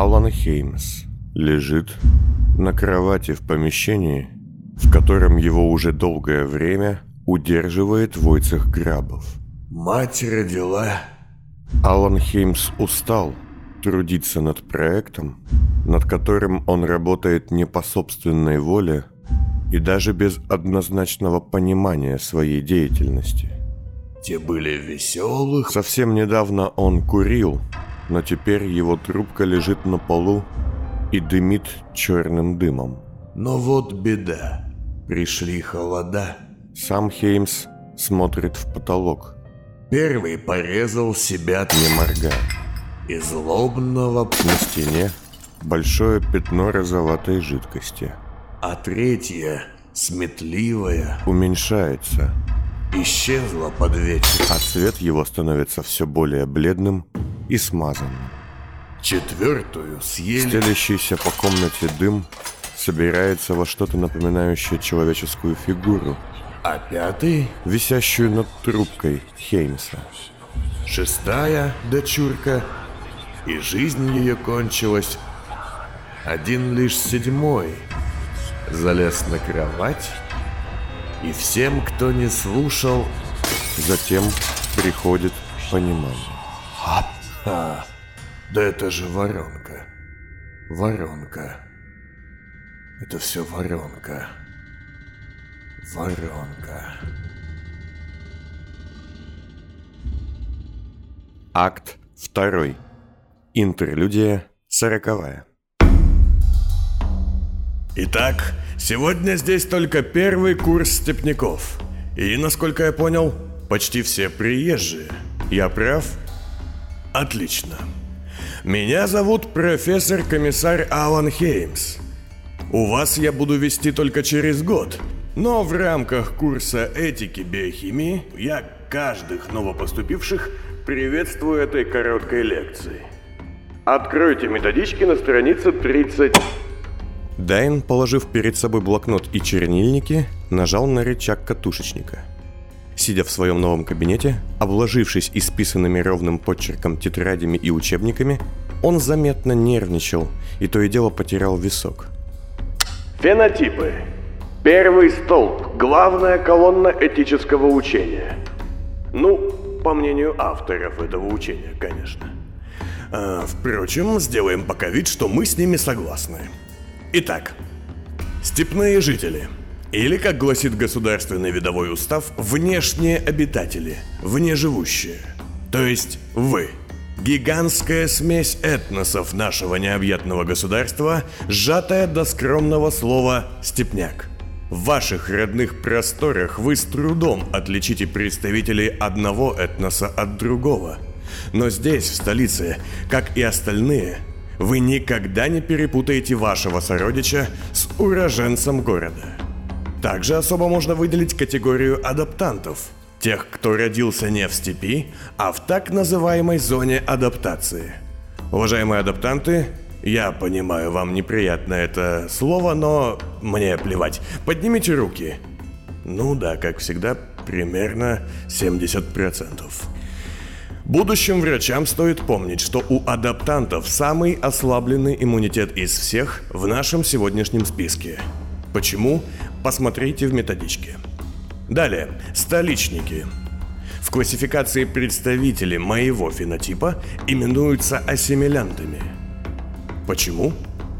Алан Хеймс лежит на кровати в помещении, в котором его уже долгое время удерживает Войцех Грабов. Мать родила. Алан Хеймс устал трудиться над проектом, над которым он работает не по собственной воле и даже без однозначного понимания своей деятельности. Те были веселых. Совсем недавно он курил, но теперь его трубка лежит на полу и дымит черным дымом. Но вот беда. Пришли холода. Сам Хеймс смотрит в потолок, Первый порезал себя не моргая. и злобного, На стене большое пятно розоватой жидкости. а третья, сметливая, Уменьшается, исчезла под вечер. а цвет его становится все более бледным и смазанным. Четвертую съели. Стелящийся по комнате дым собирается во что-то напоминающее человеческую фигуру, А пятый, висящую над трубкой Хеймса. шестая дочурка, и жизнь ее кончилась. Один лишь седьмой залез на кровать, и всем, кто не слушал, Затем приходит понимание. а, да это же воронка, воронка, это все воронка, воронка. Акт 2. Интерлюдия сороковая. Итак, сегодня здесь только первый курс степняков. И, насколько я понял, почти все приезжие. Я прав? Отлично. Меня зовут профессор-комиссар Алан Хеймс. У вас я буду вести только через год, но в рамках курса этики биохимии я каждых новопоступивших приветствую этой короткой лекции. Откройте методички на странице 30. Дайн, положив перед собой блокнот и чернильники, нажал на рычаг катушечника. Сидя в своем новом кабинете, обложившись исписанными ровным почерком тетрадями и учебниками, он заметно нервничал и то и дело потерял висок. Фенотипы. Первый столб. Главная колонна этического учения. Ну, по мнению авторов этого учения, конечно. А, впрочем, сделаем пока вид, что мы с ними согласны. Итак, степные жители. Или, как гласит государственный видовой устав, внешние обитатели, внеживущие. То есть вы. Гигантская смесь этносов нашего необъятного государства, сжатая до скромного слова «степняк». В ваших родных просторах вы с трудом отличите представителей одного этноса от другого. Но здесь, в столице, как и остальные, вы никогда не перепутаете вашего сородича с уроженцем города. Также особо можно выделить категорию адаптантов. Тех, кто родился не в степи, а в так называемой зоне адаптации. Уважаемые адаптанты, я понимаю, вам неприятно это слово, но мне плевать. Поднимите руки. Ну да, как всегда, примерно 70%. Будущим врачам стоит помнить, что у адаптантов самый ослабленный иммунитет из всех в нашем сегодняшнем списке. Почему? Посмотрите в методичке. Далее, столичники. В классификации представители моего фенотипа именуются ассимилянтами. Почему?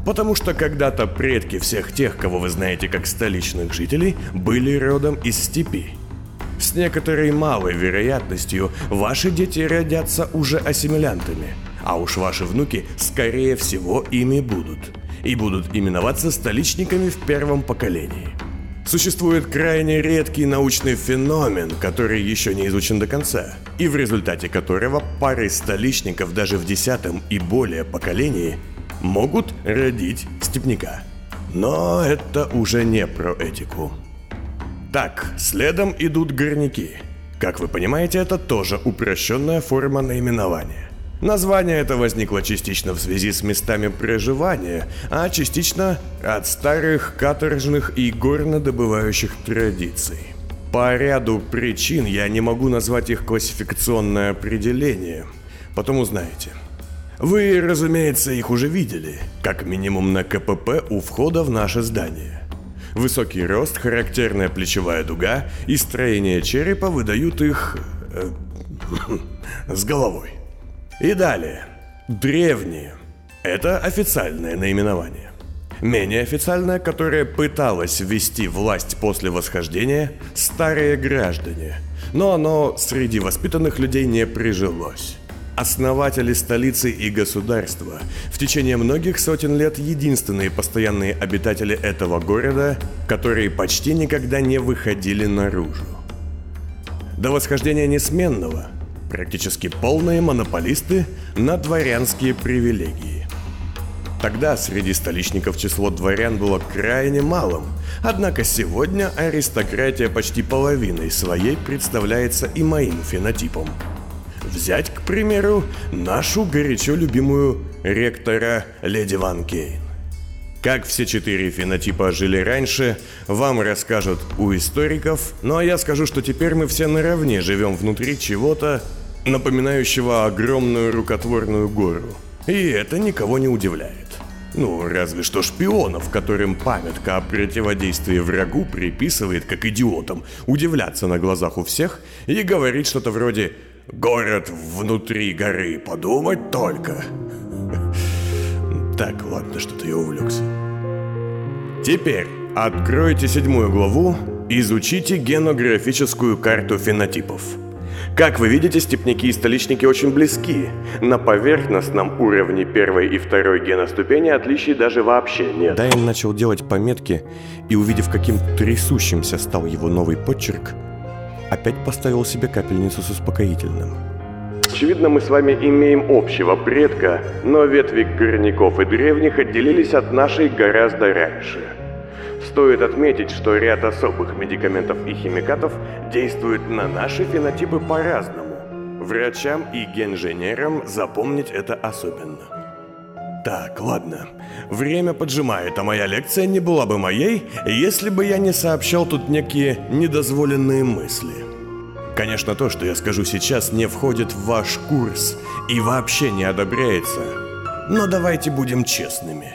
Потому что когда-то предки всех тех, кого вы знаете как столичных жителей, были родом из степи. С некоторой малой вероятностью ваши дети родятся уже ассимилянтами, а уж ваши внуки, скорее всего, ими будут. И будут именоваться столичниками в первом поколении. Существует крайне редкий научный феномен, который еще не изучен до конца, и в результате которого пары столичников даже в десятом и более поколении могут родить степняка. Но это уже не про этику. Так, следом идут горняки. Как вы понимаете, это тоже упрощенная форма наименования. Название это возникло частично в связи с местами проживания, а частично от старых каторжных и горнодобывающих традиций. По ряду причин я не могу назвать их классификационное определение, потому знаете. Вы, разумеется, их уже видели, как минимум на КПП у входа в наше здание. Высокий рост, характерная плечевая дуга и строение черепа выдают их... Э, с головой. И далее. Древние. Это официальное наименование. Менее официальное, которое пыталось ввести власть после восхождения, старые граждане. Но оно среди воспитанных людей не прижилось основатели столицы и государства, в течение многих сотен лет единственные постоянные обитатели этого города, которые почти никогда не выходили наружу. До восхождения Несменного практически полные монополисты на дворянские привилегии. Тогда среди столичников число дворян было крайне малым, однако сегодня аристократия почти половиной своей представляется и моим фенотипом – Взять, к примеру, нашу горячо любимую ректора Леди Ван Кейн. Как все четыре фенотипа жили раньше, вам расскажут у историков, ну а я скажу, что теперь мы все наравне живем внутри чего-то, напоминающего огромную рукотворную гору. И это никого не удивляет. Ну, разве что шпионов, которым памятка о противодействии врагу приписывает, как идиотам, удивляться на глазах у всех и говорить что-то вроде Город внутри горы, подумать только. Так, ладно, что-то я увлекся. Теперь откройте седьмую главу, изучите генографическую карту фенотипов. Как вы видите, степняки и столичники очень близки. На поверхностном уровне первой и второй геноступени отличий даже вообще нет. Дайн начал делать пометки, и увидев, каким трясущимся стал его новый подчерк, опять поставил себе капельницу с успокоительным. Очевидно, мы с вами имеем общего предка, но ветви горняков и древних отделились от нашей гораздо раньше. Стоит отметить, что ряд особых медикаментов и химикатов действуют на наши фенотипы по-разному. Врачам и генженерам запомнить это особенно. Так, ладно. Время поджимает, а моя лекция не была бы моей, если бы я не сообщал тут некие недозволенные мысли. Конечно, то, что я скажу сейчас, не входит в ваш курс и вообще не одобряется. Но давайте будем честными.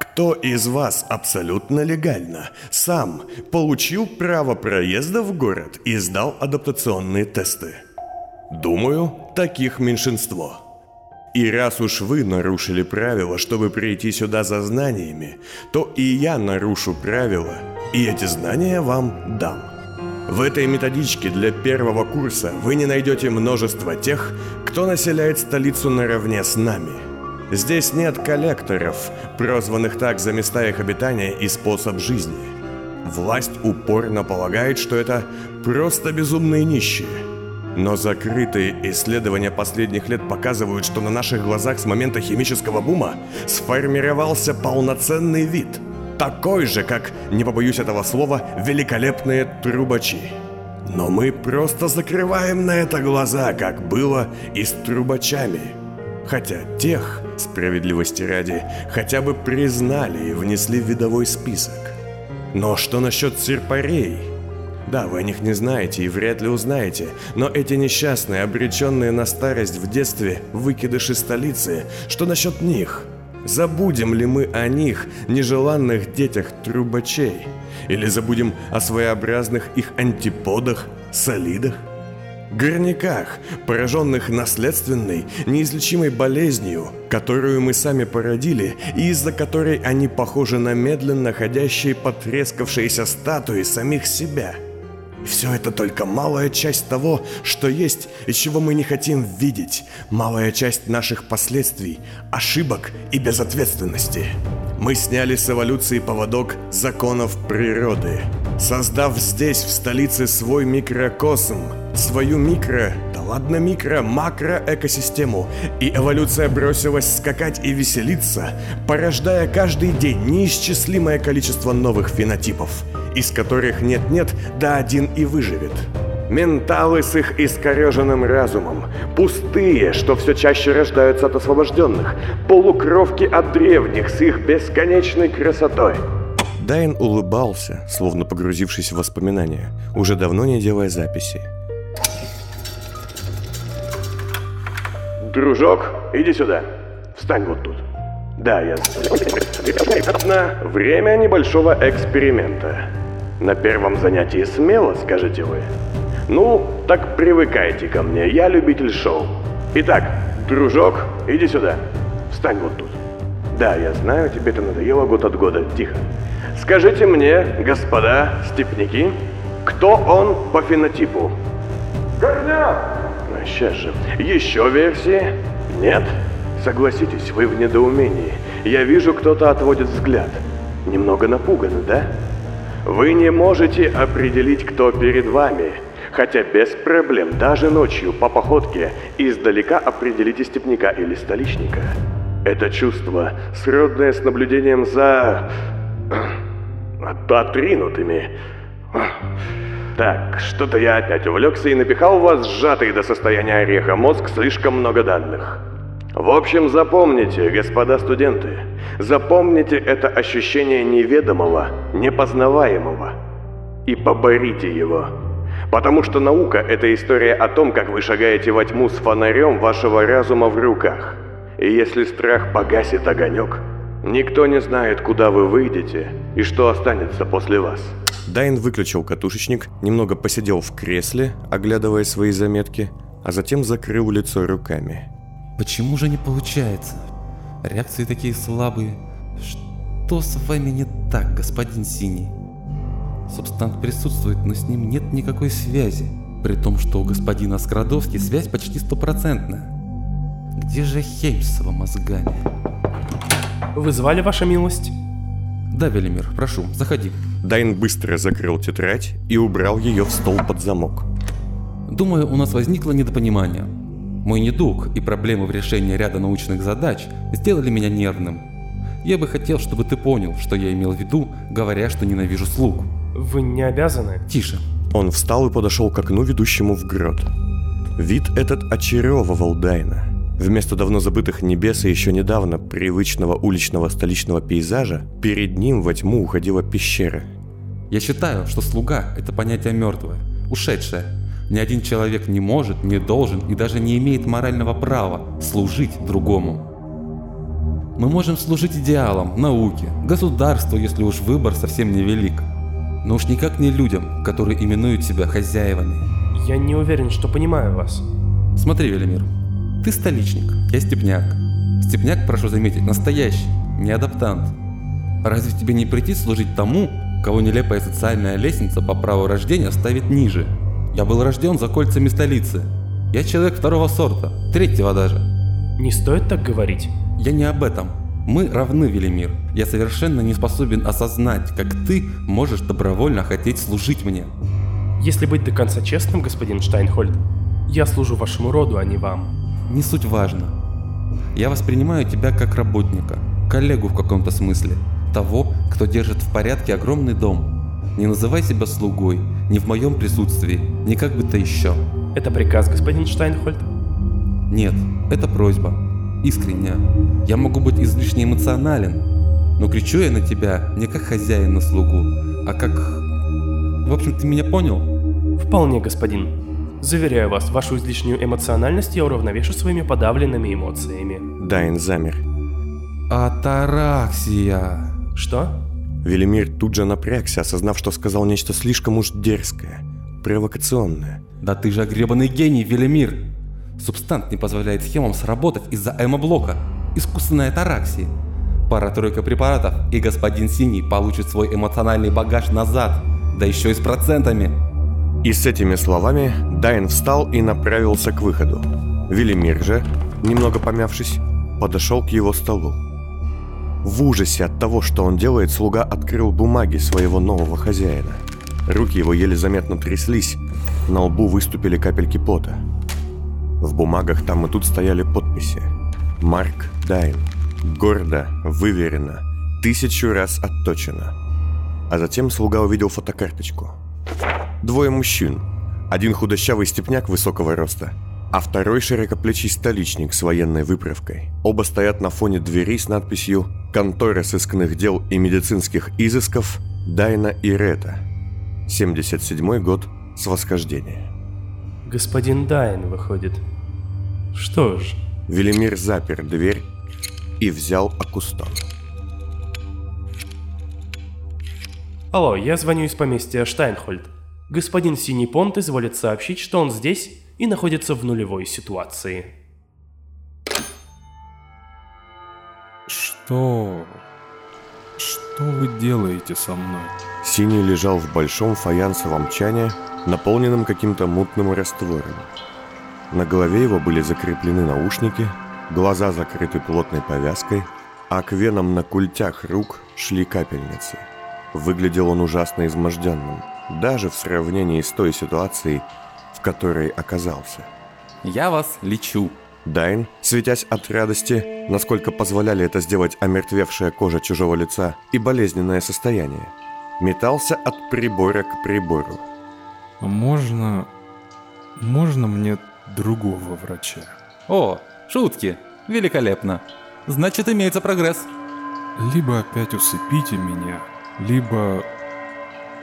Кто из вас абсолютно легально сам получил право проезда в город и сдал адаптационные тесты? Думаю, таких меньшинство. И раз уж вы нарушили правила, чтобы прийти сюда за знаниями, то и я нарушу правила, и эти знания вам дам. В этой методичке для первого курса вы не найдете множество тех, кто населяет столицу наравне с нами. Здесь нет коллекторов, прозванных так за места их обитания и способ жизни. Власть упорно полагает, что это просто безумные нищие – но закрытые исследования последних лет показывают, что на наших глазах с момента химического бума сформировался полноценный вид. Такой же, как, не побоюсь этого слова, великолепные трубачи. Но мы просто закрываем на это глаза, как было и с трубачами. Хотя тех, справедливости ради, хотя бы признали и внесли в видовой список. Но что насчет серпарей? Да, вы о них не знаете и вряд ли узнаете, но эти несчастные, обреченные на старость в детстве выкидыши столицы, что насчет них? Забудем ли мы о них, нежеланных детях трубачей? Или забудем о своеобразных их антиподах, солидах? Горняках, пораженных наследственной, неизлечимой болезнью, которую мы сами породили, и из-за которой они похожи на медленно ходящие потрескавшиеся статуи самих себя – все это только малая часть того, что есть и чего мы не хотим видеть. Малая часть наших последствий, ошибок и безответственности. Мы сняли с эволюции поводок законов природы, создав здесь, в столице, свой микрокосм, свою микро, да ладно микро, макро-экосистему, и эволюция бросилась скакать и веселиться, порождая каждый день неисчислимое количество новых фенотипов – из которых нет-нет, да один и выживет. Менталы с их искореженным разумом, пустые, что все чаще рождаются от освобожденных, полукровки от древних с их бесконечной красотой. Дайн улыбался, словно погрузившись в воспоминания, уже давно не делая записи. Дружок, иди сюда. Встань вот тут. Да, я... Время небольшого эксперимента. На первом занятии смело, скажете вы. Ну, так привыкайте ко мне, я любитель шоу. Итак, дружок, иди сюда. Встань вот тут. Да, я знаю, тебе это надоело год от года. Тихо. Скажите мне, господа степняки, кто он по фенотипу? Горняк! Ну, сейчас же. Еще версии? Нет? Согласитесь, вы в недоумении. Я вижу, кто-то отводит взгляд. Немного напуганы, да? Вы не можете определить, кто перед вами. Хотя без проблем, даже ночью по походке, издалека определите степняка или столичника. Это чувство, сродное с наблюдением за... отринутыми. Так, что-то я опять увлекся и напихал в вас сжатый до состояния ореха мозг слишком много данных. В общем, запомните, господа студенты, запомните это ощущение неведомого, непознаваемого и поборите его. Потому что наука – это история о том, как вы шагаете во тьму с фонарем вашего разума в руках. И если страх погасит огонек, никто не знает, куда вы выйдете и что останется после вас. Дайн выключил катушечник, немного посидел в кресле, оглядывая свои заметки, а затем закрыл лицо руками. Почему же не получается? Реакции такие слабые. Что с вами не так, господин Синий? Субстант присутствует, но с ним нет никакой связи. При том, что у господина Скрадовски связь почти стопроцентная. Где же Хейм с его мозгами? Вы звали, ваша милость? Да, Велимир, прошу, заходи. Дайн быстро закрыл тетрадь и убрал ее в стол под замок. Думаю, у нас возникло недопонимание. Мой недуг и проблемы в решении ряда научных задач сделали меня нервным. Я бы хотел, чтобы ты понял, что я имел в виду, говоря, что ненавижу слуг. Вы не обязаны. Тише. Он встал и подошел к окну, ведущему в грот. Вид этот очаровывал Дайна. Вместо давно забытых небес и еще недавно привычного уличного столичного пейзажа, перед ним во тьму уходила пещера. Я считаю, что слуга – это понятие мертвое, ушедшее, ни один человек не может, не должен и даже не имеет морального права служить другому. Мы можем служить идеалам, науке, государству, если уж выбор совсем невелик. Но уж никак не людям, которые именуют себя хозяевами. Я не уверен, что понимаю вас. Смотри, Велимир, ты столичник, я степняк. Степняк, прошу заметить, настоящий, не адаптант. Разве тебе не прийти служить тому, кого нелепая социальная лестница по праву рождения ставит ниже – я был рожден за кольцами столицы. Я человек второго сорта, третьего даже. Не стоит так говорить. Я не об этом. Мы равны, Велимир. Я совершенно не способен осознать, как ты можешь добровольно хотеть служить мне. Если быть до конца честным, господин Штайнхольд, я служу вашему роду, а не вам. Не суть важно. Я воспринимаю тебя как работника, коллегу в каком-то смысле, того, кто держит в порядке огромный дом, не называй себя слугой, ни в моем присутствии, ни как бы то еще. Это приказ, господин Штайнхольд? Нет, это просьба. Искренняя. Я могу быть излишне эмоционален, но кричу я на тебя не как хозяин на слугу, а как... В общем, ты меня понял? Вполне, господин. Заверяю вас, вашу излишнюю эмоциональность я уравновешу своими подавленными эмоциями. Дайн замер. Атараксия. Что? Велимир тут же напрягся, осознав, что сказал нечто слишком уж дерзкое, провокационное. Да ты же гребаный гений, Велимир! Субстант не позволяет схемам сработать из-за эмо-блока. Искусственная тараксия. Пара-тройка препаратов, и господин Синий получит свой эмоциональный багаж назад, да еще и с процентами. И с этими словами Дайн встал и направился к выходу. Велимир же, немного помявшись, подошел к его столу. В ужасе от того, что он делает, слуга открыл бумаги своего нового хозяина. Руки его еле заметно тряслись, на лбу выступили капельки пота. В бумагах там и тут стояли подписи. Марк Дайн. Гордо, выверено, тысячу раз отточено. А затем слуга увидел фотокарточку. Двое мужчин. Один худощавый степняк высокого роста, а второй широкоплечий столичник с военной выправкой. Оба стоят на фоне двери с надписью «Контора сыскных дел и медицинских изысков Дайна и Рета. 77 год с восхождения». Господин Дайн выходит. Что ж, Велимир запер дверь и взял Акустон. Алло, я звоню из поместья Штайнхольд. Господин Синий Понт изволит сообщить, что он здесь и находится в нулевой ситуации. Что... Что вы делаете со мной? Синий лежал в большом фаянсовом чане, наполненном каким-то мутным раствором. На голове его были закреплены наушники, глаза закрыты плотной повязкой, а к венам на культях рук шли капельницы. Выглядел он ужасно изможденным, даже в сравнении с той ситуацией, которой оказался. Я вас лечу. Дайн, светясь от радости, насколько позволяли это сделать омертвевшая кожа чужого лица и болезненное состояние, метался от прибора к прибору. Можно... Можно мне другого врача? О, шутки. Великолепно. Значит, имеется прогресс. Либо опять усыпите меня, либо...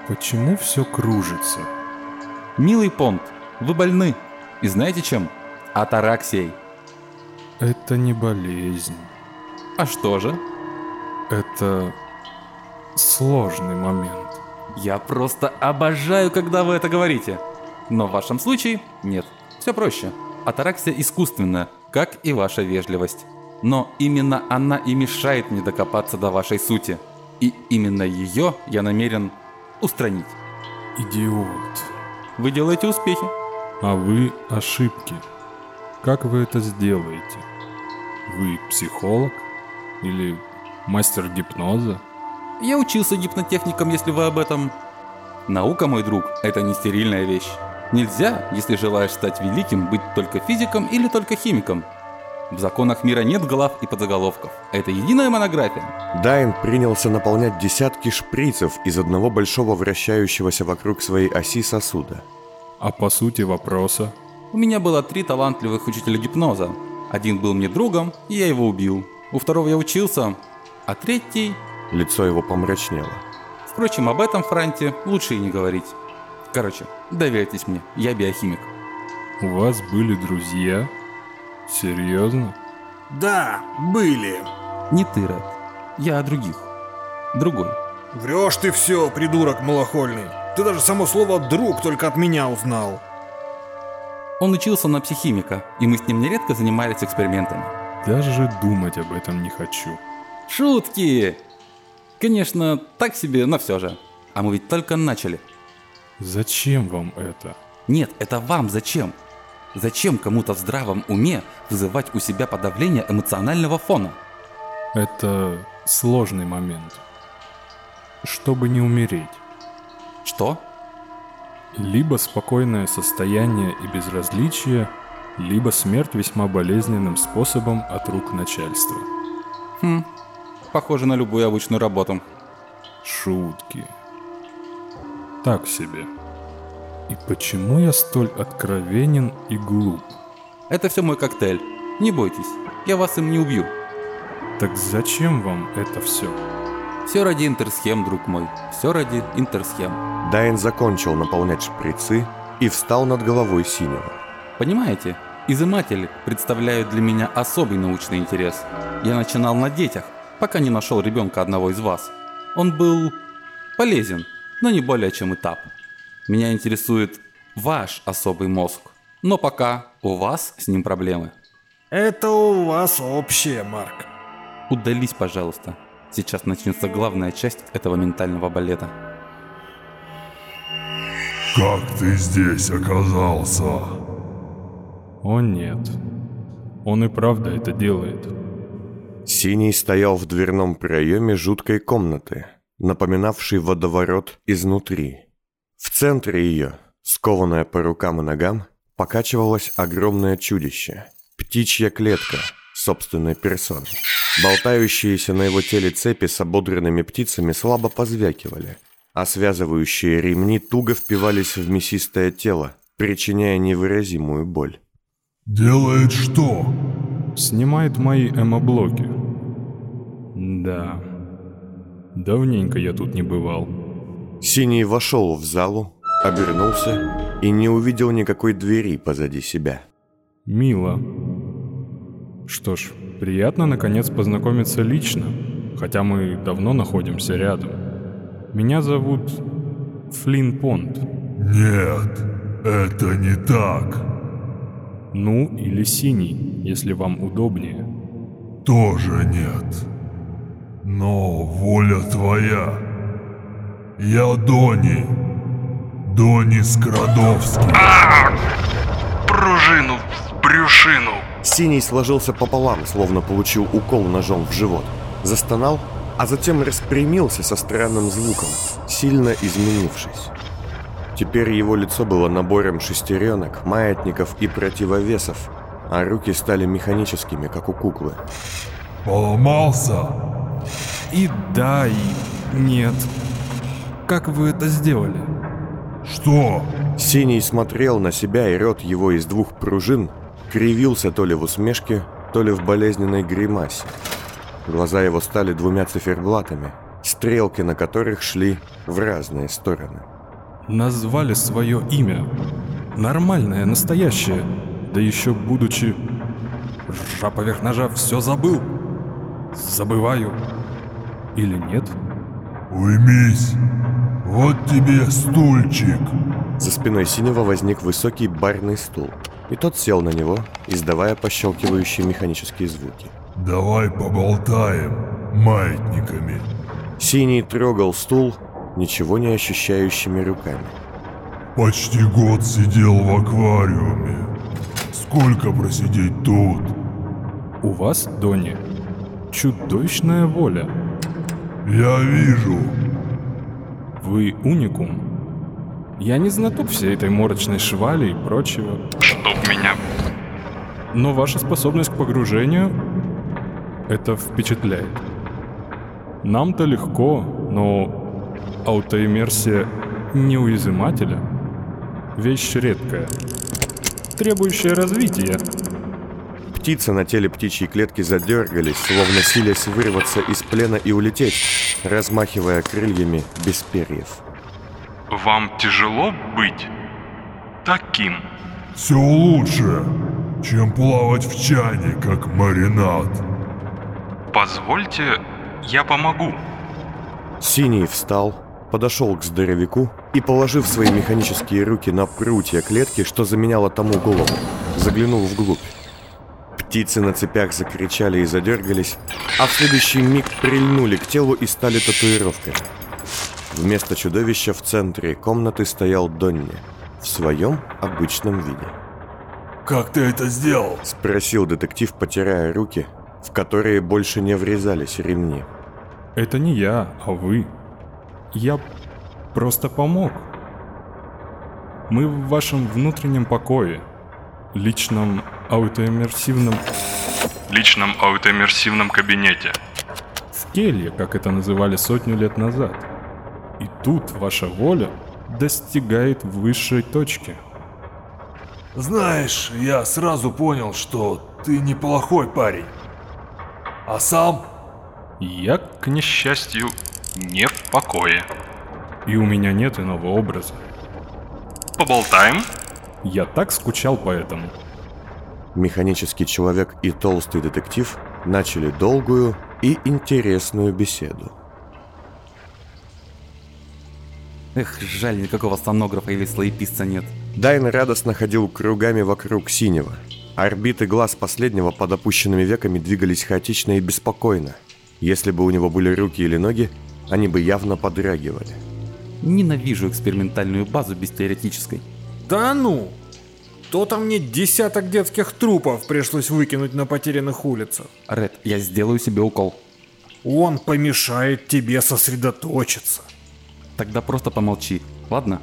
Почему все кружится? Милый Понт, вы больны. И знаете чем? Атараксией. Это не болезнь. А что же? Это сложный момент. Я просто обожаю, когда вы это говорите. Но в вашем случае нет. Все проще. Атараксия искусственная, как и ваша вежливость. Но именно она и мешает мне докопаться до вашей сути. И именно ее я намерен устранить. Идиот. Вы делаете успехи. А вы ошибки. Как вы это сделаете? Вы психолог? Или мастер гипноза? Я учился гипнотехникам, если вы об этом. Наука, мой друг, это не стерильная вещь. Нельзя, если желаешь стать великим, быть только физиком или только химиком. В законах мира нет глав и подзаголовков. Это единая монография. Дайн принялся наполнять десятки шприцев из одного большого вращающегося вокруг своей оси сосуда. А по сути вопроса? У меня было три талантливых учителя гипноза. Один был мне другом, и я его убил. У второго я учился, а третий... Лицо его помрачнело. Впрочем, об этом Франте лучше и не говорить. Короче, доверьтесь мне, я биохимик. У вас были друзья? Серьезно? Да, были. Не ты, Ред. Я о других. Другой. Врешь ты все, придурок малохольный. Ты даже само слово «друг» только от меня узнал. Он учился на психимика, и мы с ним нередко занимались экспериментами. Даже думать об этом не хочу. Шутки! Конечно, так себе, но все же. А мы ведь только начали. Зачем вам это? Нет, это вам зачем? Зачем кому-то в здравом уме вызывать у себя подавление эмоционального фона? Это сложный момент. Чтобы не умереть. Что? Либо спокойное состояние и безразличие, либо смерть весьма болезненным способом от рук начальства. Хм, похоже на любую обычную работу. Шутки. Так себе. И почему я столь откровенен и глуп? Это все мой коктейль. Не бойтесь, я вас им не убью. Так зачем вам это все? Все ради интерсхем, друг мой. Все ради интерсхем. Дайн закончил наполнять шприцы и встал над головой синего. Понимаете, изыматели представляют для меня особый научный интерес. Я начинал на детях, пока не нашел ребенка одного из вас. Он был полезен, но не более чем этап. Меня интересует ваш особый мозг. Но пока у вас с ним проблемы. Это у вас общее, Марк. Удались, пожалуйста. Сейчас начнется главная часть этого ментального балета. Как ты здесь оказался? О нет. Он и правда это делает. Синий стоял в дверном проеме жуткой комнаты, напоминавшей водоворот изнутри. В центре ее, скованное по рукам и ногам, покачивалось огромное чудище. Птичья клетка собственной персоной. Болтающиеся на его теле цепи с ободренными птицами слабо позвякивали, а связывающие ремни туго впивались в мясистое тело, причиняя невыразимую боль. Делает что? Снимает мои эмоблоки. Да. Давненько я тут не бывал. Синий вошел в залу, обернулся и не увидел никакой двери позади себя. Мило. Что ж, приятно наконец познакомиться лично, хотя мы давно находимся рядом. Меня зовут Флин Понт. Нет, это не так. Ну или Синий, если вам удобнее. Тоже нет. Но воля твоя. Я Дони. Дони Скрадовский. Пружину в брюшину. Синий сложился пополам, словно получил укол ножом в живот. Застонал, а затем распрямился со странным звуком, сильно изменившись. Теперь его лицо было набором шестеренок, маятников и противовесов, а руки стали механическими, как у куклы. Поломался? И да, и нет. Как вы это сделали? Что? Синий смотрел на себя, и рот его из двух пружин кривился то ли в усмешке, то ли в болезненной гримасе. Глаза его стали двумя циферблатами, стрелки на которых шли в разные стороны. Назвали свое имя. Нормальное, настоящее. Да еще будучи... Ржа поверх ножа все забыл. Забываю. Или нет? Уймись. Вот тебе стульчик. За спиной Синего возник высокий барный стул, и тот сел на него, издавая пощелкивающие механические звуки. Давай поболтаем маятниками. Синий трогал стул ничего не ощущающими руками. Почти год сидел в аквариуме. Сколько просидеть тут? У вас, Дони, чудовищная воля. Я вижу. Вы уникум. Я не знаток всей этой морочной швали и прочего. Но ваша способность к погружению это впечатляет. Нам-то легко, но аутоиммерсия неуязвимателя – вещь редкая, требующая развития. Птицы на теле птичьей клетки задергались, словно силясь вырваться из плена и улететь, размахивая крыльями без перьев. Вам тяжело быть таким? Все лучше, чем плавать в чане, как маринад. Позвольте, я помогу. Синий встал, подошел к здоровяку и, положив свои механические руки на прутья клетки, что заменяло тому голову, заглянул вглубь. Птицы на цепях закричали и задергались, а в следующий миг прильнули к телу и стали татуировками. Вместо чудовища в центре комнаты стоял Донни в своем обычном виде. Как ты это сделал? Спросил детектив, потирая руки, в которые больше не врезались ремни. Это не я, а вы. Я просто помог. Мы в вашем внутреннем покое, личном аутоиммерсивном Личном аутоиммерсивном кабинете. в келье, как это называли сотню лет назад. И тут ваша воля достигает высшей точки. Знаешь, я сразу понял, что ты неплохой парень. А сам? Я, К несчастью, не в покое. и у меня нет иного образа. Поболтаем? Я так скучал по этому. Механический человек и толстый детектив начали долгую и интересную беседу. Эх, жаль, никакого стенографа или слоеписца нет. Дайн радостно ходил кругами вокруг синего. Орбиты глаз последнего под опущенными веками двигались хаотично и беспокойно. Если бы у него были руки или ноги, они бы явно подрагивали. Ненавижу экспериментальную базу без теоретической. Да ну! То-то мне десяток детских трупов пришлось выкинуть на потерянных улицах. Ред, я сделаю себе укол. Он помешает тебе сосредоточиться. Тогда просто помолчи, ладно?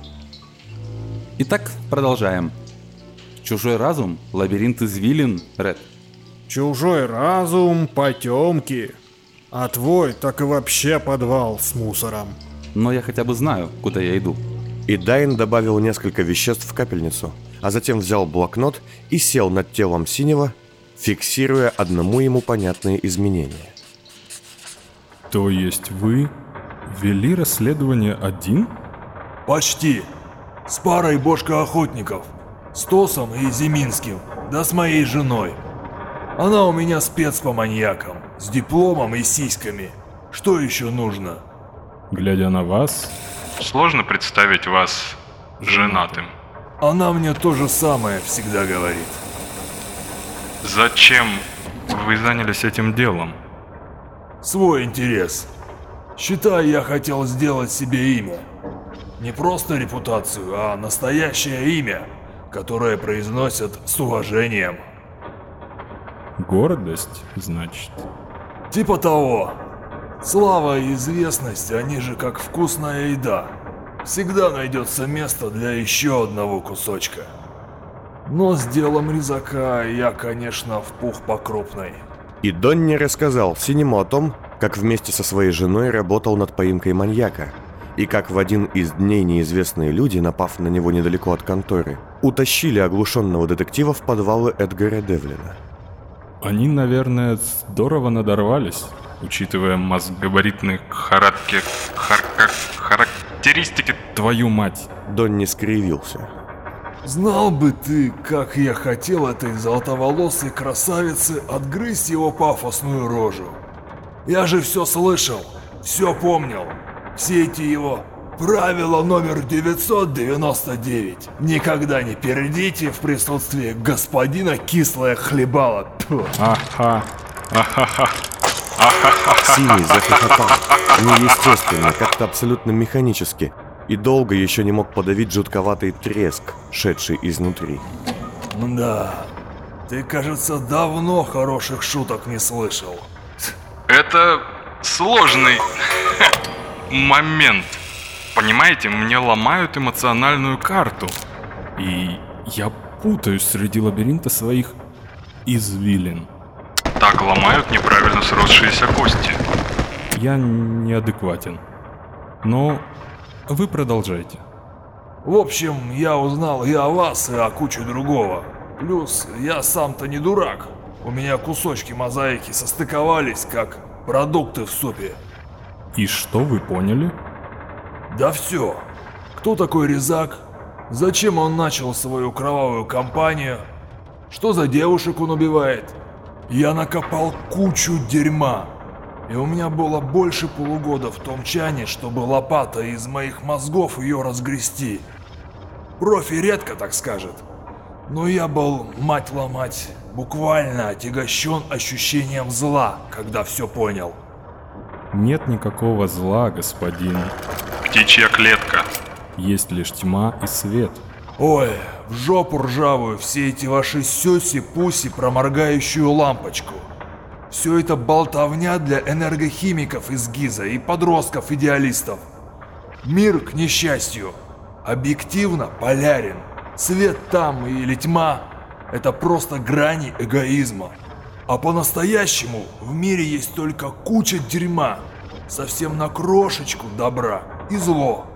Итак, продолжаем. Чужой разум, лабиринт извилин, Ред. Чужой разум, потемки. А твой так и вообще подвал с мусором. Но я хотя бы знаю, куда я иду. И Дайн добавил несколько веществ в капельницу, а затем взял блокнот и сел над телом синего, фиксируя одному ему понятные изменения. То есть вы вели расследование один? Почти. С парой бошка-охотников. С Тосом и Зиминским. Да с моей женой. Она у меня спец по маньякам, с дипломом и сиськами. Что еще нужно? Глядя на вас, Сложно представить вас женатым. Она мне то же самое всегда говорит. Зачем вы занялись этим делом? Свой интерес. Считай, я хотел сделать себе имя. Не просто репутацию, а настоящее имя, которое произносят с уважением. гордость, значит. Типа того. Слава и известность, они же как вкусная еда. Всегда найдется место для еще одного кусочка. Но с делом резака я, конечно, в пух по крупной. И Донни рассказал Синему о том, как вместе со своей женой работал над поимкой маньяка, и как в один из дней неизвестные люди, напав на него недалеко от конторы, утащили оглушенного детектива в подвалы Эдгара Девлина. Они, наверное, здорово надорвались. Учитывая мозгобаритные харакки... харка- характеристики Твою мать. Донни скривился. Знал бы ты, как я хотел этой золотоволосой красавице отгрызть его пафосную рожу. Я же все слышал, все помнил. Все эти его правила номер 999. Никогда не перейдите в присутствии господина кислое хлебало. Тьфу. Ага. Синий захохотал. Неестественно, как-то абсолютно механически. И долго еще не мог подавить жутковатый треск, шедший изнутри. Да, ты, кажется, давно хороших шуток не слышал. Это сложный момент. Понимаете, мне ломают эмоциональную карту. И я путаюсь среди лабиринта своих извилин. Так ломают неправильно сросшиеся кости. Я неадекватен. Но вы продолжайте. В общем, я узнал и о вас, и о куче другого. Плюс, я сам-то не дурак. У меня кусочки мозаики состыковались, как продукты в супе. И что вы поняли? Да все. Кто такой Резак? Зачем он начал свою кровавую кампанию? Что за девушек он убивает? Я накопал кучу дерьма. И у меня было больше полугода в том чане, чтобы лопата из моих мозгов ее разгрести. Профи редко так скажет. Но я был, мать ломать, буквально отягощен ощущением зла, когда все понял. Нет никакого зла, господин. Птичья клетка. Есть лишь тьма и свет. Ой, в жопу ржавую все эти ваши сюси-пуси про моргающую лампочку. Все это болтовня для энергохимиков из ГИЗа и подростков-идеалистов. Мир, к несчастью, объективно полярен. Свет там или тьма – это просто грани эгоизма. А по-настоящему в мире есть только куча дерьма, совсем на крошечку добра и зло.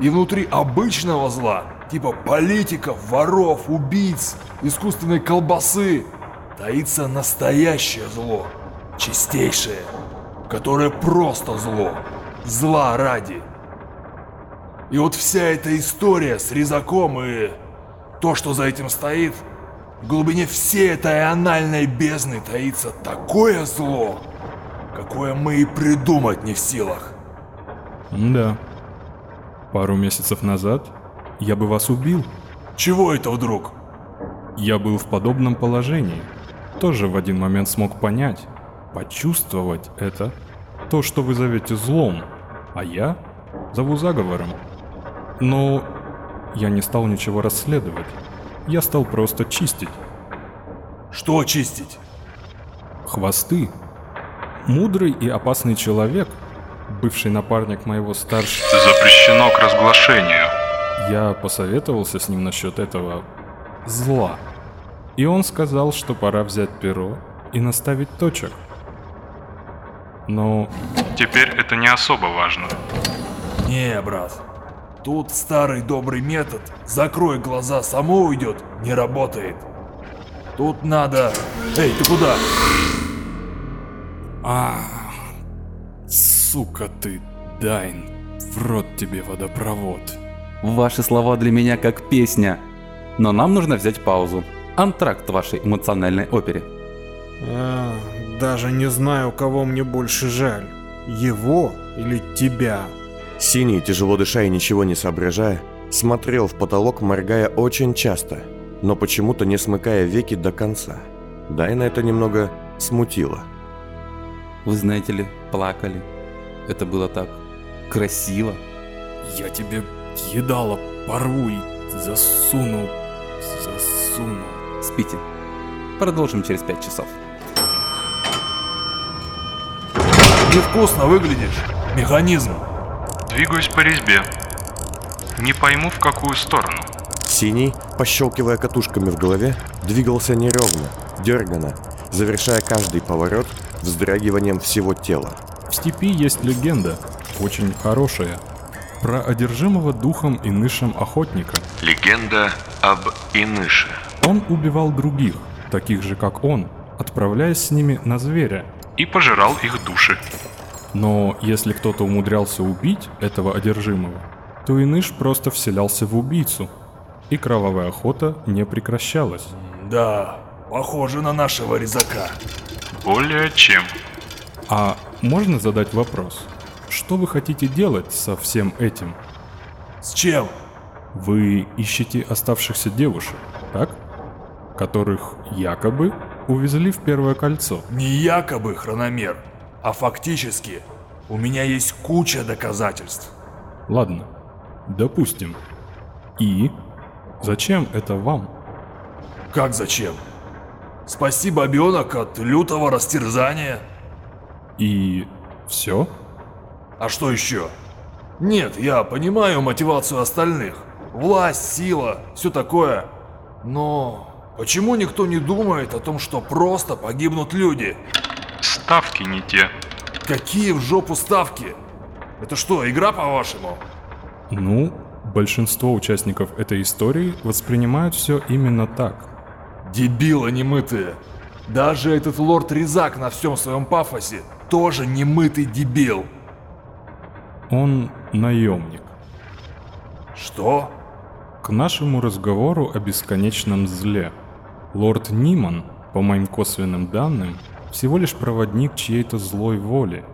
И внутри обычного зла, типа политиков, воров, убийц, искусственной колбасы, таится настоящее зло, чистейшее, которое просто зло, зла ради. И вот вся эта история с резаком и то, что за этим стоит, в глубине всей этой анальной бездны таится такое зло, какое мы и придумать не в силах. Да. Пару месяцев назад я бы вас убил. Чего это вдруг? Я был в подобном положении. Тоже в один момент смог понять, почувствовать это, то, что вы зовете злом, а я зову заговором. Но я не стал ничего расследовать. Я стал просто чистить. Что чистить? Хвосты. Мудрый и опасный человек, бывший напарник моего старшего, Запрещено к разглашению. я посоветовался с ним насчет этого зла. И он сказал, что пора взять перо и наставить точек. Но Теперь это не особо важно. Не, брат. Тут старый добрый метод «закрой глаза, само уйдет» не работает. Тут надо... Эй, ты куда? А, сука ты, Дайн, в рот тебе водопровод. Ваши слова для меня как песня. Но нам нужно взять паузу. Антракт вашей эмоциональной опере. А, даже не знаю, кого мне больше жаль. Его или тебя? Синий, тяжело дыша и ничего не соображая, смотрел в потолок, моргая очень часто, но почему-то не смыкая веки до конца. Дайна это немного смутило. Вы знаете ли, плакали. Это было так красиво. Я тебе едало порву и засуну, засуну. Спите. Продолжим через пять часов. Невкусно выглядишь. Механизм. Двигаюсь по резьбе. Не пойму, в какую сторону. Синий, пощелкивая катушками в голове, двигался неровно, дерганно, завершая каждый поворот вздрагиванием всего тела. В степи есть легенда, очень хорошая, про одержимого духом и нышем охотника. Легенда об Иныше. Он убивал других, таких же как он, отправляясь с ними на зверя. И пожирал их души. Но если кто-то умудрялся убить этого одержимого, то Иныш просто вселялся в убийцу, и кровавая охота не прекращалась. Да, похоже на нашего резака. Более чем. А можно задать вопрос? Что вы хотите делать со всем этим? С чем? Вы ищете оставшихся девушек, так? Которых якобы увезли в Первое Кольцо. Не якобы хрономер, а фактически. У меня есть куча доказательств. Ладно, допустим. И? Зачем это вам? Как зачем? Спасти бабенок от лютого растерзания. И все? А что еще? Нет, я понимаю мотивацию остальных. Власть, сила, все такое. Но почему никто не думает о том, что просто погибнут люди? Ставки не те. Какие в жопу ставки? Это что, игра по-вашему? Ну, большинство участников этой истории воспринимают все именно так. Дебилы немытые. Даже этот лорд Резак на всем своем пафосе тоже немытый дебил. Он наемник. Что? К нашему разговору о бесконечном зле. Лорд Ниман, по моим косвенным данным, всего лишь проводник чьей-то злой воли.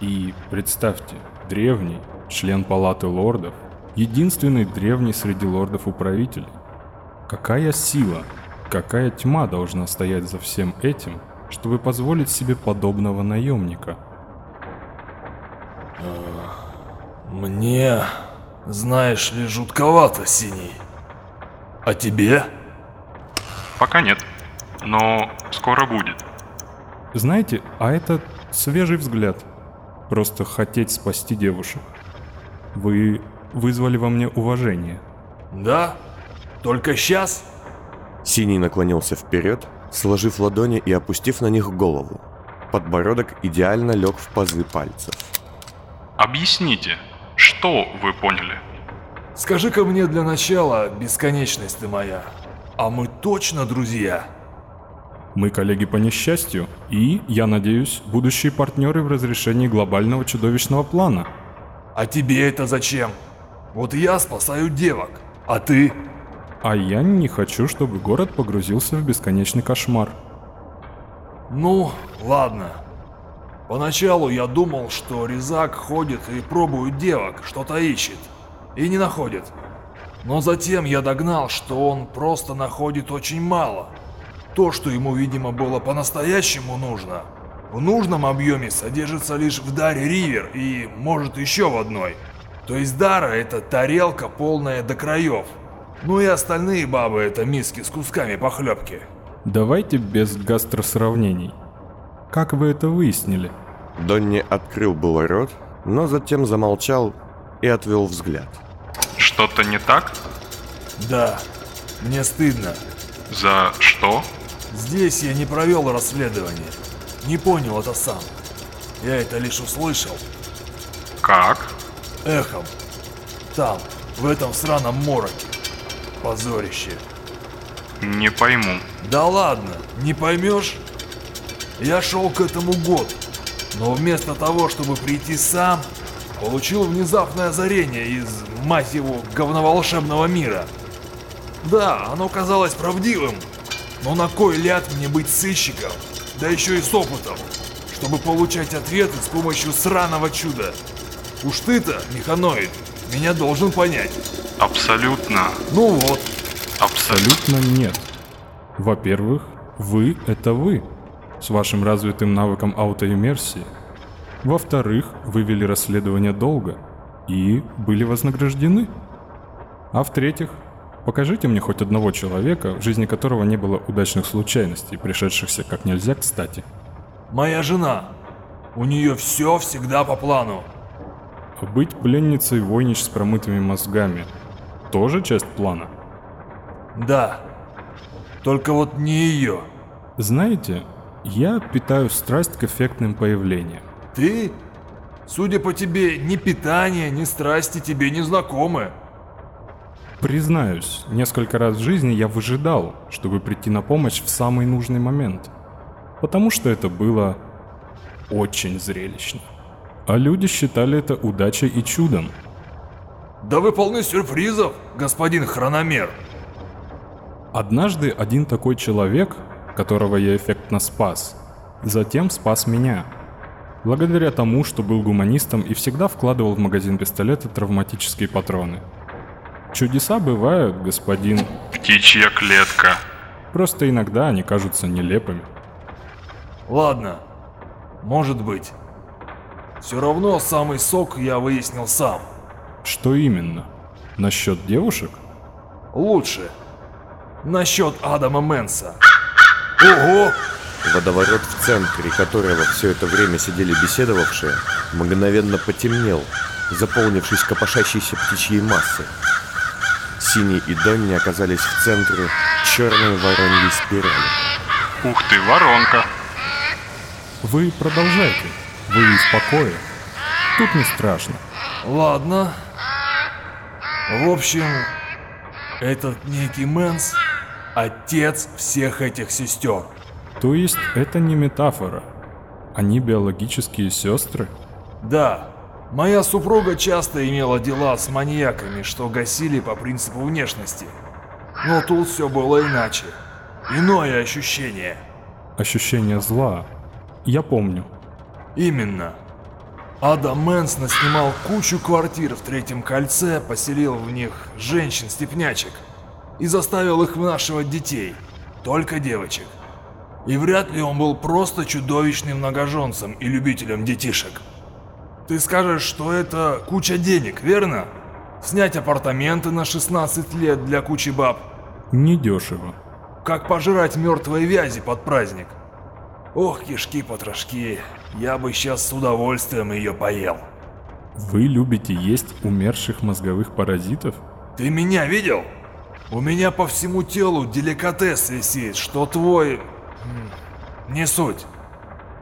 И представьте, древний, член палаты лордов, единственный древний среди лордов-управителей. Какая сила, какая тьма должна стоять за всем этим, чтобы позволить себе подобного наемника? Мне, знаешь ли, жутковато, Синий. А тебе? Пока нет. Но скоро будет. Знаете, а это свежий взгляд. Просто хотеть спасти девушек. Вы вызвали во мне уважение. Да? Только сейчас? Синий наклонился вперед, сложив ладони и опустив на них голову. Подбородок идеально лег в пазы пальцев. Объясните, что вы поняли? Скажи-ка мне для начала, бесконечность ты моя. А мы точно друзья? Мы коллеги по несчастью и, я надеюсь, будущие партнеры в разрешении глобального чудовищного плана. А тебе это зачем? Вот я спасаю девок, а ты? А я не хочу, чтобы город погрузился в бесконечный кошмар. Ну, ладно. Поначалу я думал, что Резак ходит и пробует девок, что-то ищет. И не находит. Но затем я догнал, что он просто находит очень мало. То, что ему, видимо, было по-настоящему нужно, в нужном объеме содержится лишь в Даре Ривер и, может, еще в одной. То есть Дара это тарелка, полная до краев. Ну и остальные бабы это миски с кусками похлебки. Давайте без гастросравнений. Как вы это выяснили? Донни открыл было рот, но затем замолчал и отвел взгляд. Что-то не так? Да, мне стыдно. За что? Здесь я не провел расследование. Не понял это сам. Я это лишь услышал. Как? Эхом. Там, в этом сраном мороке. Позорище. Не пойму. Да ладно, не поймешь? Я шел к этому год, но вместо того, чтобы прийти сам, получил внезапное озарение из, мать его, говноволшебного мира. Да, оно казалось правдивым, но на кой ляд мне быть сыщиком? да еще и с опытом, чтобы получать ответы с помощью сраного чуда. Уж ты-то, механоид, меня должен понять. Абсолютно. Ну вот, Абсолютно. Нет. Во-первых, вы — это вы, с вашим развитым навыком аутоиммерсии. Во-вторых, вы вели расследование долго и были вознаграждены. А в-третьих, покажите мне хоть одного человека, в жизни которого не было удачных случайностей, пришедшихся как нельзя кстати. моя жена. У нее все всегда по плану. Быть пленницей войнич с промытыми мозгами — тоже часть плана? Да. Только вот не ее. Знаете, я питаю страсть к эффектным появлениям. Ты? Судя по тебе, ни питание, ни страсти тебе не знакомы. Признаюсь, несколько раз в жизни я выжидал, чтобы прийти на помощь в самый нужный момент. Потому что это было очень зрелищно. А люди считали это удачей и чудом. Да вы полны сюрпризов, господин хрономер. Однажды один такой человек, которого я эффектно спас, затем спас меня. Благодаря тому, что был гуманистом и всегда вкладывал в магазин пистолета травматические патроны. Чудеса бывают, господин. Птичья клетка. Просто иногда они кажутся нелепыми. Ладно, может быть. Все равно самый сок я выяснил сам. Что именно? Насчет девушек? Лучше. Насчет Адама Мэнса. Ого! Водоворот в центре, которого все это время сидели беседовавшие, мгновенно потемнел, заполнившись копошащейся птичьей массой. Синий и Донни оказались в центре черной вороньей спирали. Ух ты, воронка. Вы продолжайте. Вы в покое. Тут не страшно. Ладно. В общем, этот некий Мэнс – отец всех этих сестер. То есть это не метафора. Они биологические сестры? Да, моя супруга часто имела дела с маньяками, что гасили по принципу внешности. Но тут все было иначе. Иное ощущение. Ощущение зла. Я помню. Именно. Адам Мэнс наснимал кучу квартир в Третьем кольце, поселил в них женщин-степнячек и заставил их вынашивать детей, только девочек. И вряд ли он был просто чудовищным многоженцем и любителем детишек. Ты скажешь, что это куча денег, верно? Снять апартаменты на 16 лет для кучи баб. Недешево. Как пожрать мертвые вязи под праздник. Ох, кишки-потрошки, я бы сейчас с удовольствием ее поел. Вы любите есть умерших мозговых паразитов? Ты меня видел? У меня по всему телу деликатес висит, что твой... Не суть.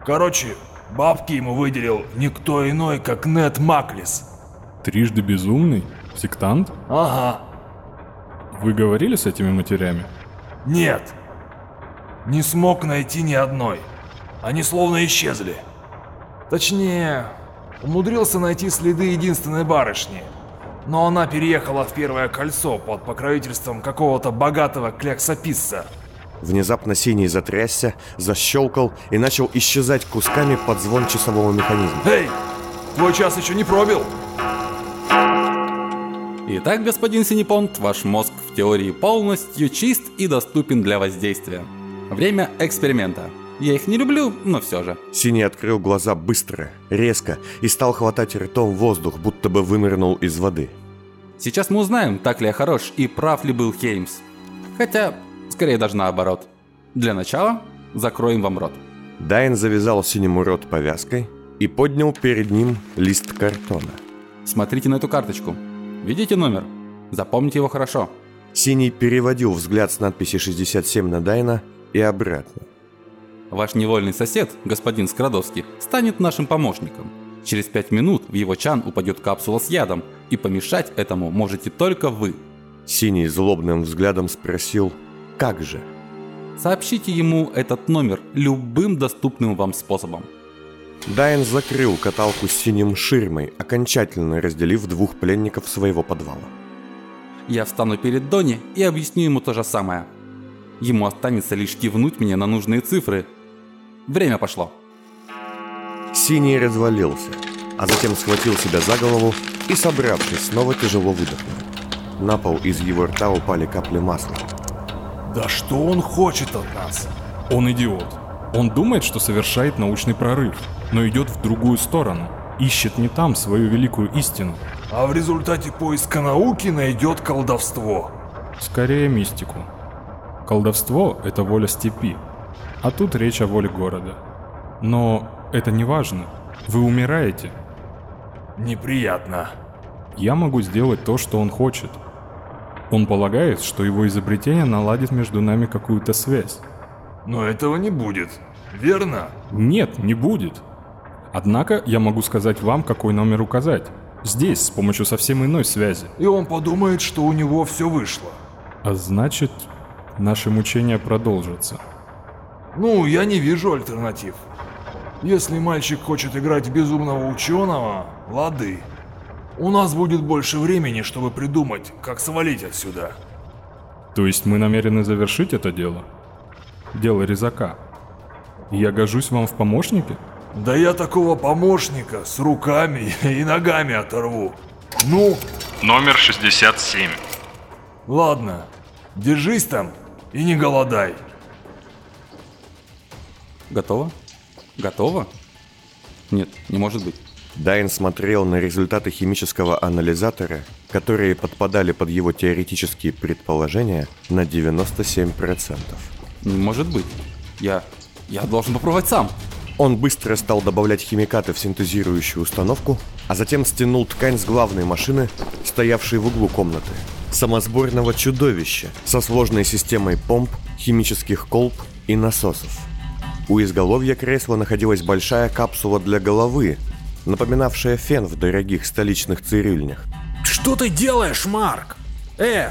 Короче, бабки ему выделил никто иной, как Нед Маклис. Трижды безумный? Сектант? Ага. Вы говорили с этими матерями? Нет. Не смог найти ни одной. Они словно исчезли. Точнее, умудрился найти следы единственной барышни. Но она переехала в Первое Кольцо под покровительством какого-то богатого кляксописца. Внезапно Синий затрясся, защелкал и начал исчезать кусками под звон часового механизма. Эй, твой час еще не пробил? Итак, господин Синепонт, ваш мозг в теории полностью чист и доступен для воздействия. Время эксперимента. Я их не люблю, но все же. Синий открыл глаза быстро, резко и стал хватать ртом воздух, будто бы вынырнул из воды. Сейчас мы узнаем, так ли я хорош и прав ли был Хеймс. Хотя, скорее даже наоборот. Для начала закроем вам рот. Дайн завязал синему рот повязкой и поднял перед ним лист картона. Смотрите на эту карточку. Видите номер? Запомните его хорошо. Синий переводил взгляд с надписи 67 на Дайна и обратно. Ваш невольный сосед, господин Скрадовский, станет нашим помощником. Через пять минут в его чан упадет капсула с ядом, и помешать этому можете только вы. Синий злобным взглядом спросил «Как же?». Сообщите ему этот номер любым доступным вам способом. Дайн закрыл каталку с синим ширмой, окончательно разделив двух пленников своего подвала. Я встану перед Дони и объясню ему то же самое. Ему останется лишь кивнуть мне на нужные цифры. Время пошло. Синий развалился, а затем схватил себя за голову и, собравшись, снова тяжело выдохнул. На пол из его рта упали капли масла. Да что он хочет от нас? Он идиот. Он думает, что совершает научный прорыв, но идет в другую сторону. Ищет не там свою великую истину. А в результате поиска науки найдет колдовство. Скорее мистику. Колдовство – это воля степи, а тут речь о воле города. Но это не важно. Вы умираете. Неприятно. Я могу сделать то, что он хочет. Он полагает, что его изобретение наладит между нами какую-то связь. Но этого не будет. Верно? Нет, не будет. Однако я могу сказать вам, какой номер указать. Здесь, с помощью совсем иной связи. И он подумает, что у него все вышло. А значит, наши мучения продолжатся. Ну, я не вижу альтернатив. Если мальчик хочет играть в безумного ученого, лады. У нас будет больше времени, чтобы придумать, как свалить отсюда. То есть мы намерены завершить это дело? Дело резака. Я гожусь вам в помощники? Да я такого помощника с руками и ногами оторву. Ну, Номер 67. ладно, держись там и не голодай. Готово? Готово? Нет, не может быть. Дайн смотрел на результаты химического анализатора, которые подпадали под его теоретические предположения на 97%. Не может быть. Я... я должен попробовать сам. Он быстро стал добавлять химикаты в синтезирующую установку, а затем стянул ткань с главной машины, стоявшей в углу комнаты. Самосборного чудовища со сложной системой помп, химических колб и насосов. У изголовья кресла находилась большая капсула для головы, напоминавшая фен в дорогих столичных цирюльнях. Что ты делаешь, Марк? Э,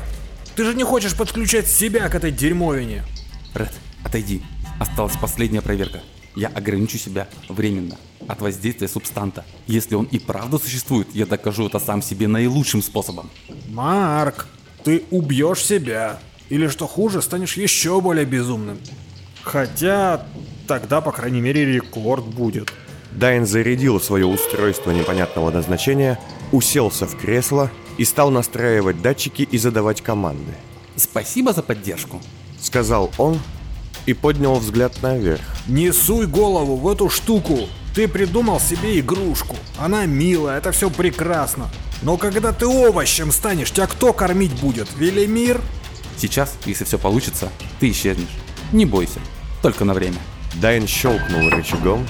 ты же не хочешь подключать себя к этой дерьмовине? Ред, отойди. Осталась последняя проверка. Я ограничу себя временно от воздействия субстанта. Если он и правда существует, я докажу это сам себе наилучшим способом. Марк, ты убьешь себя. Или что хуже, станешь еще более безумным. Хотя, тогда, по крайней мере, рекорд будет. Дайн зарядил свое устройство непонятного назначения, уселся в кресло и стал настраивать датчики и задавать команды. Спасибо за поддержку. Сказал он и поднял взгляд наверх. Не суй голову в эту штуку. Ты придумал себе игрушку. Она милая, это все прекрасно. Но когда ты овощем станешь, тебя кто кормить будет? Велимир? Сейчас, если все получится, ты исчезнешь. Не бойся. Только на время. Дайн щелкнул рычагом,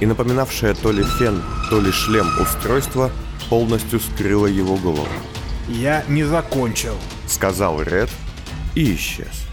и напоминавшее то ли фен, то ли шлем устройство полностью скрыло его голову. Я не закончил. Сказал Ред и исчез.